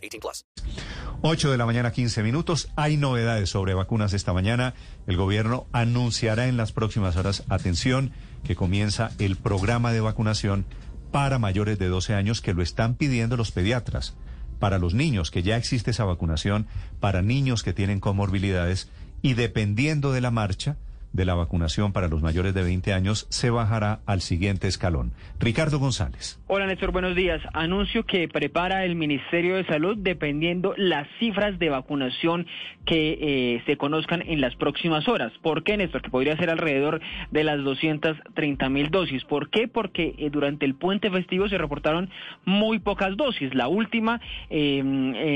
18 plus. 8 de la mañana, 15 minutos. Hay novedades sobre vacunas esta mañana. El gobierno anunciará en las próximas horas, atención, que comienza el programa de vacunación para mayores de 12 años que lo están pidiendo los pediatras. Para los niños, que ya existe esa vacunación, para niños que tienen comorbilidades y dependiendo de la marcha de la vacunación para los mayores de 20 años, se bajará al siguiente escalón. Ricardo González. Hola Néstor, buenos días. Anuncio que prepara el Ministerio de Salud dependiendo las cifras de vacunación que eh, se conozcan en las próximas horas. ¿Por qué Néstor? Que podría ser alrededor de las 230 mil dosis. ¿Por qué? Porque eh, durante el puente festivo se reportaron muy pocas dosis. La última eh,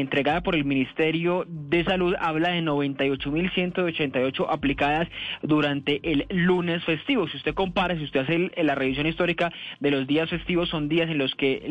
entregada por el Ministerio de Salud habla de 98 mil 188 aplicadas durante durante el lunes festivo. Si usted compara, si usted hace la revisión histórica de los días festivos, son días en los que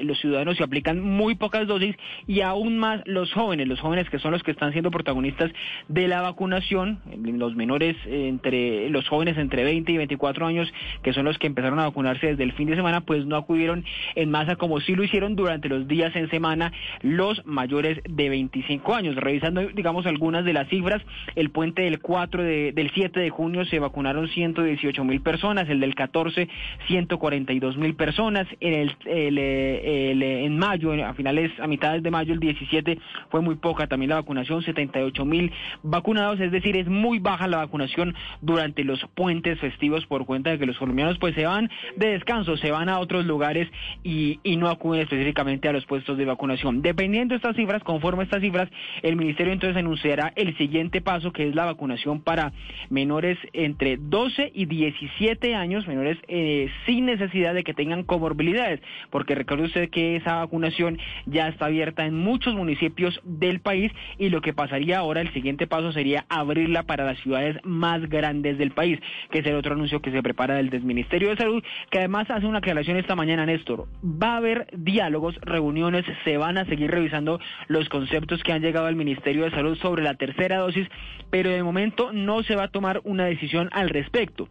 los ciudadanos se aplican muy pocas dosis y aún más los jóvenes, los jóvenes que son los que están siendo protagonistas de la vacunación, los menores entre los jóvenes entre 20 y 24 años, que son los que empezaron a vacunarse desde el fin de semana, pues no acudieron en masa como sí lo hicieron durante los días en semana los mayores de 25 años. Revisando, digamos, algunas de las cifras, el puente del 4 de, del 7 de junio se vacunaron 118 mil personas, el del 14 142 mil personas, en el, en mayo, a finales, a mitades de mayo, el 17 fue muy poca también la vacunación, 78 mil vacunados, es decir, es muy baja la vacunación durante los puentes festivos por cuenta de que los colombianos pues se van de descanso, se van a otros lugares y, y no acuden específicamente a los puestos de vacunación. Dependiendo de estas cifras, conforme estas cifras, el ministerio entonces anunciará el siguiente paso que es la vacunación para menores menores entre 12 y 17 años, menores eh, sin necesidad de que tengan comorbilidades, porque recuerde usted que esa vacunación ya está abierta en muchos municipios del país y lo que pasaría ahora, el siguiente paso sería abrirla para las ciudades más grandes del país, que es el otro anuncio que se prepara del Ministerio de Salud, que además hace una aclaración esta mañana, Néstor. Va a haber diálogos, reuniones, se van a seguir revisando los conceptos que han llegado al Ministerio de Salud sobre la tercera dosis, pero de momento no se va a tomar una decisión al respecto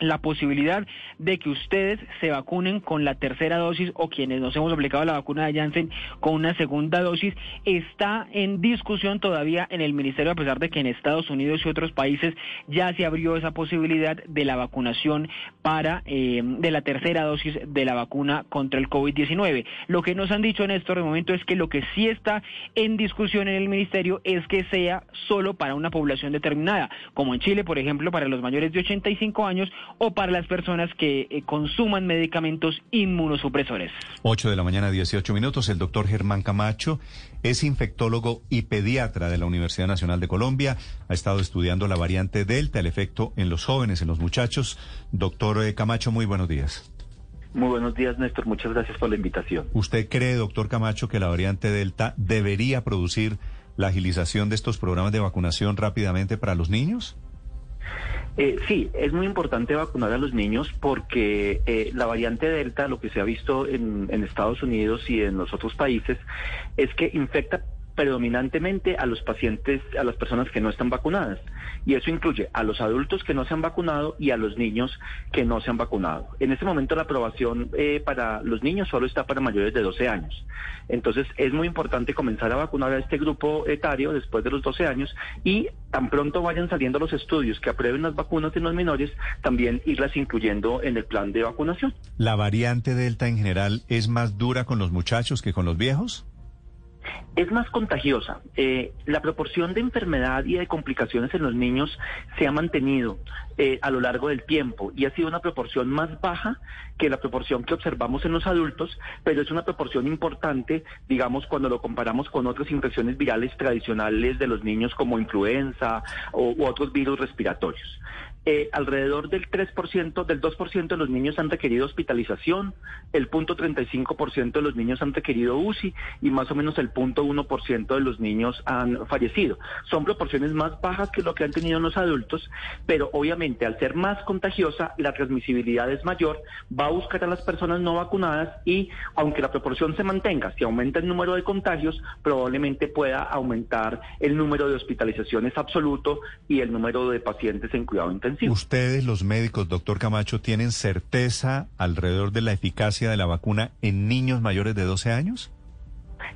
la posibilidad de que ustedes se vacunen con la tercera dosis o quienes nos hemos aplicado la vacuna de Janssen con una segunda dosis está en discusión todavía en el ministerio a pesar de que en Estados Unidos y otros países ya se abrió esa posibilidad de la vacunación para eh, de la tercera dosis de la vacuna contra el COVID-19. Lo que nos han dicho en este momento es que lo que sí está en discusión en el ministerio es que sea solo para una población determinada, como en Chile, por ejemplo, para los mayores de 85 años o para las personas que eh, consuman medicamentos inmunosupresores. 8 de la mañana, 18 minutos. El doctor Germán Camacho es infectólogo y pediatra de la Universidad Nacional de Colombia. Ha estado estudiando la variante Delta, el efecto en los jóvenes, en los muchachos. Doctor eh, Camacho, muy buenos días. Muy buenos días, Néstor. Muchas gracias por la invitación. ¿Usted cree, doctor Camacho, que la variante Delta debería producir la agilización de estos programas de vacunación rápidamente para los niños? Eh, sí, es muy importante vacunar a los niños porque eh, la variante Delta, lo que se ha visto en, en Estados Unidos y en los otros países, es que infecta predominantemente a los pacientes, a las personas que no están vacunadas. Y eso incluye a los adultos que no se han vacunado y a los niños que no se han vacunado. En este momento la aprobación eh, para los niños solo está para mayores de 12 años. Entonces es muy importante comenzar a vacunar a este grupo etario después de los 12 años y tan pronto vayan saliendo los estudios que aprueben las vacunas en los menores, también irlas incluyendo en el plan de vacunación. ¿La variante Delta en general es más dura con los muchachos que con los viejos? Es más contagiosa. Eh, la proporción de enfermedad y de complicaciones en los niños se ha mantenido eh, a lo largo del tiempo y ha sido una proporción más baja que la proporción que observamos en los adultos, pero es una proporción importante, digamos, cuando lo comparamos con otras infecciones virales tradicionales de los niños como influenza o, u otros virus respiratorios. Eh, alrededor del 3%, del 2% de los niños han requerido hospitalización, el 0.35% de los niños han requerido UCI y más o menos el 0.1% de los niños han fallecido. Son proporciones más bajas que lo que han tenido los adultos, pero obviamente al ser más contagiosa, la transmisibilidad es mayor, va a buscar a las personas no vacunadas y aunque la proporción se mantenga, si aumenta el número de contagios, probablemente pueda aumentar el número de hospitalizaciones absoluto y el número de pacientes en cuidado intensivo. Ustedes, los médicos, doctor Camacho, ¿tienen certeza alrededor de la eficacia de la vacuna en niños mayores de 12 años?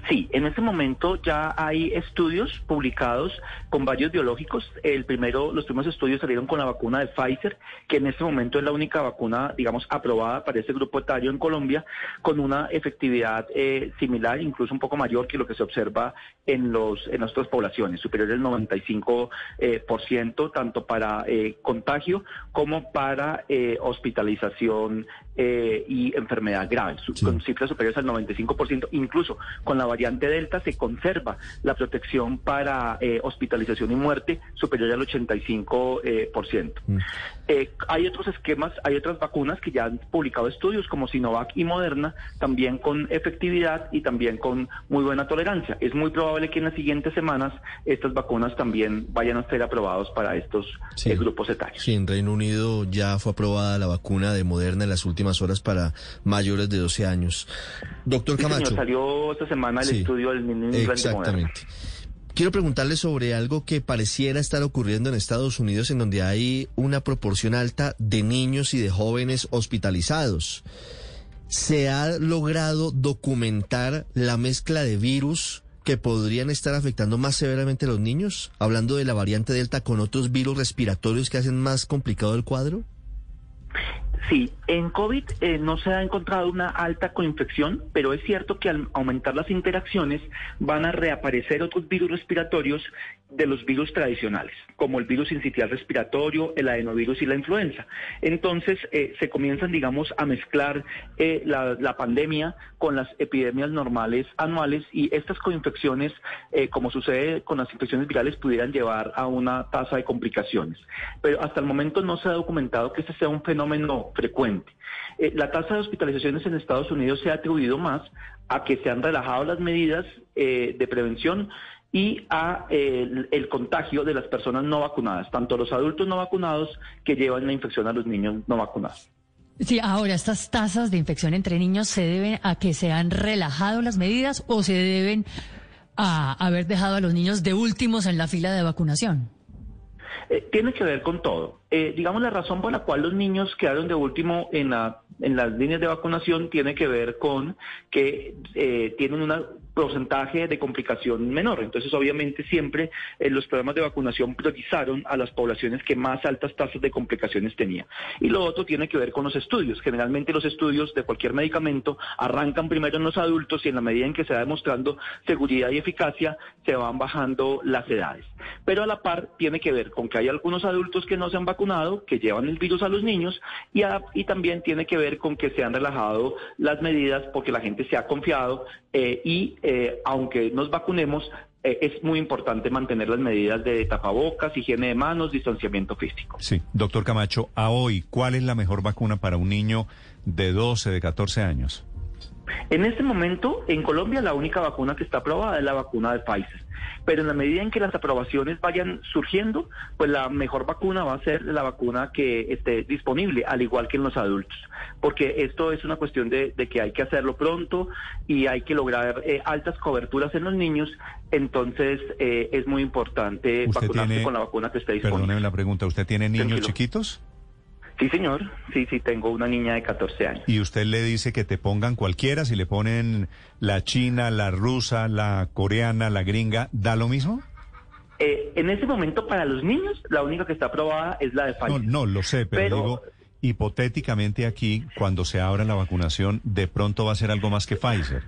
Sí, en este momento ya hay estudios publicados con varios biológicos. El primero, los primeros estudios salieron con la vacuna de Pfizer, que en este momento es la única vacuna, digamos, aprobada para este grupo etario en Colombia, con una efectividad eh, similar, incluso un poco mayor que lo que se observa en los en otras poblaciones, superior al 95 eh, por ciento, tanto para eh, contagio como para hospitalización y enfermedad grave, con cifras superiores al 95 por ciento, incluso con la variante Delta se conserva la protección para eh, hospitalización y muerte superior al 85%. Eh, por ciento. Mm. Eh, hay otros esquemas, hay otras vacunas que ya han publicado estudios como Sinovac y Moderna, también con efectividad y también con muy buena tolerancia. Es muy probable que en las siguientes semanas estas vacunas también vayan a ser aprobados para estos grupos etarios. Sí, en Reino Unido ya fue aprobada la vacuna de Moderna en las últimas horas para mayores de 12 años. Doctor Camacho. salió esta semana el estudio del Exactamente. Quiero preguntarle sobre algo que pareciera estar ocurriendo en Estados Unidos, en donde hay una proporción alta de niños y de jóvenes hospitalizados. ¿Se ha logrado documentar la mezcla de virus que podrían estar afectando más severamente a los niños? Hablando de la variante Delta con otros virus respiratorios que hacen más complicado el cuadro. Sí, en COVID eh, no se ha encontrado una alta coinfección, pero es cierto que al aumentar las interacciones van a reaparecer otros virus respiratorios de los virus tradicionales, como el virus incitial respiratorio, el adenovirus y la influenza. Entonces eh, se comienzan, digamos, a mezclar eh, la, la, pandemia con las epidemias normales anuales y estas coinfecciones, como sucede con las infecciones virales, pudieran llevar a una tasa de complicaciones. Pero hasta el momento no se ha documentado que este sea un fenómeno frecuente. Eh, la tasa de hospitalizaciones en Estados Unidos se ha atribuido más a que se han relajado las medidas eh, de prevención y a eh, el, contagio de las personas no vacunadas, tanto los adultos no vacunados que llevan la infección a los niños no vacunados. Sí, ahora estas tasas de infección entre niños se deben a que se han relajado las medidas o se deben a haber dejado a los niños de últimos en la fila de vacunación. Eh, tiene que ver con todo. Eh, digamos, la razón por la cual los niños quedaron de último en, la, en las líneas de vacunación tiene que ver con que eh, tienen una porcentaje de complicación menor. Entonces, obviamente, siempre eh, los programas de vacunación priorizaron a las poblaciones que más altas tasas de complicaciones tenían. Y lo otro tiene que ver con los estudios. Generalmente los estudios de cualquier medicamento arrancan primero en los adultos y en la medida en que se va demostrando seguridad y eficacia, se van bajando las edades. Pero a la par tiene que ver con que hay algunos adultos que no se han vacunado, que llevan el virus a los niños, y, también tiene que ver con que se han relajado las medidas porque la gente se ha confiado eh, y eh, aunque nos vacunemos, eh, es muy importante mantener las medidas de tapabocas, higiene de manos, distanciamiento físico. Sí, doctor Camacho, a hoy, ¿cuál es la mejor vacuna para un niño de 12, de 14 años? En este momento, en Colombia, la única vacuna que está aprobada es la vacuna de Pfizer. Pero en la medida en que las aprobaciones vayan surgiendo, pues la mejor vacuna va a ser la vacuna que esté disponible, al igual que en los adultos. Porque esto es una cuestión de, que hay que hacerlo pronto y hay que lograr eh, altas coberturas en los niños. Entonces, eh, es muy importante vacunarse con la vacuna que esté disponible. Perdóneme la pregunta, ¿usted tiene niños chiquitos? Sí, señor. Sí, sí, tengo una niña de 14 años. ¿Y usted le dice que te pongan cualquiera? Si le ponen la china, la rusa, la coreana, la gringa, ¿da lo mismo? Eh, en ese momento, para los niños, la única que está aprobada es la de Pfizer. No, no, lo sé, pero, digo, hipotéticamente aquí, cuando se abra la vacunación, de pronto va a ser algo más que Pfizer.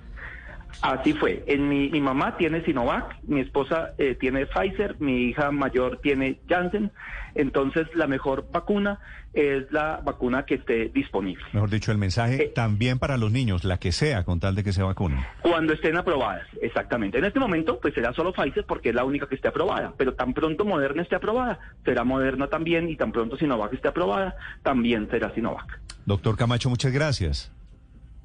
Así fue. En mi, mi mamá tiene Sinovac, mi esposa eh, tiene Pfizer, mi hija mayor tiene Janssen. Entonces, la mejor vacuna es la vacuna que esté disponible. Mejor dicho, el mensaje Eh. también para los niños, la que sea, con tal de que se vacunen. Cuando estén aprobadas, exactamente. En este momento, pues será solo Pfizer porque es la única que esté aprobada. Pero tan pronto Moderna esté aprobada, será Moderna también. Y tan pronto Sinovac esté aprobada, también será Sinovac. Doctor Camacho, muchas gracias.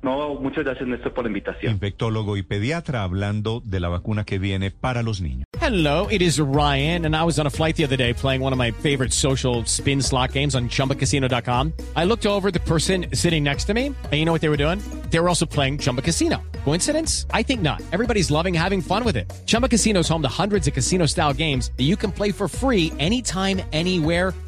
No, muchas gracias, Néstor, por la invitación. Infectólogo y pediatra hablando de la vacuna que viene para los niños. Hello, it is Ryan, and I was on a flight the other day playing one of my favorite social spin slot games on chumbacasino.com. I looked over at the person sitting next to me, and you know what they were doing? They were also playing Chumba Casino. Coincidence? I think not. Everybody's loving having fun with it. Chumba Casino is home to hundreds of casino style games that you can play for free anytime, anywhere,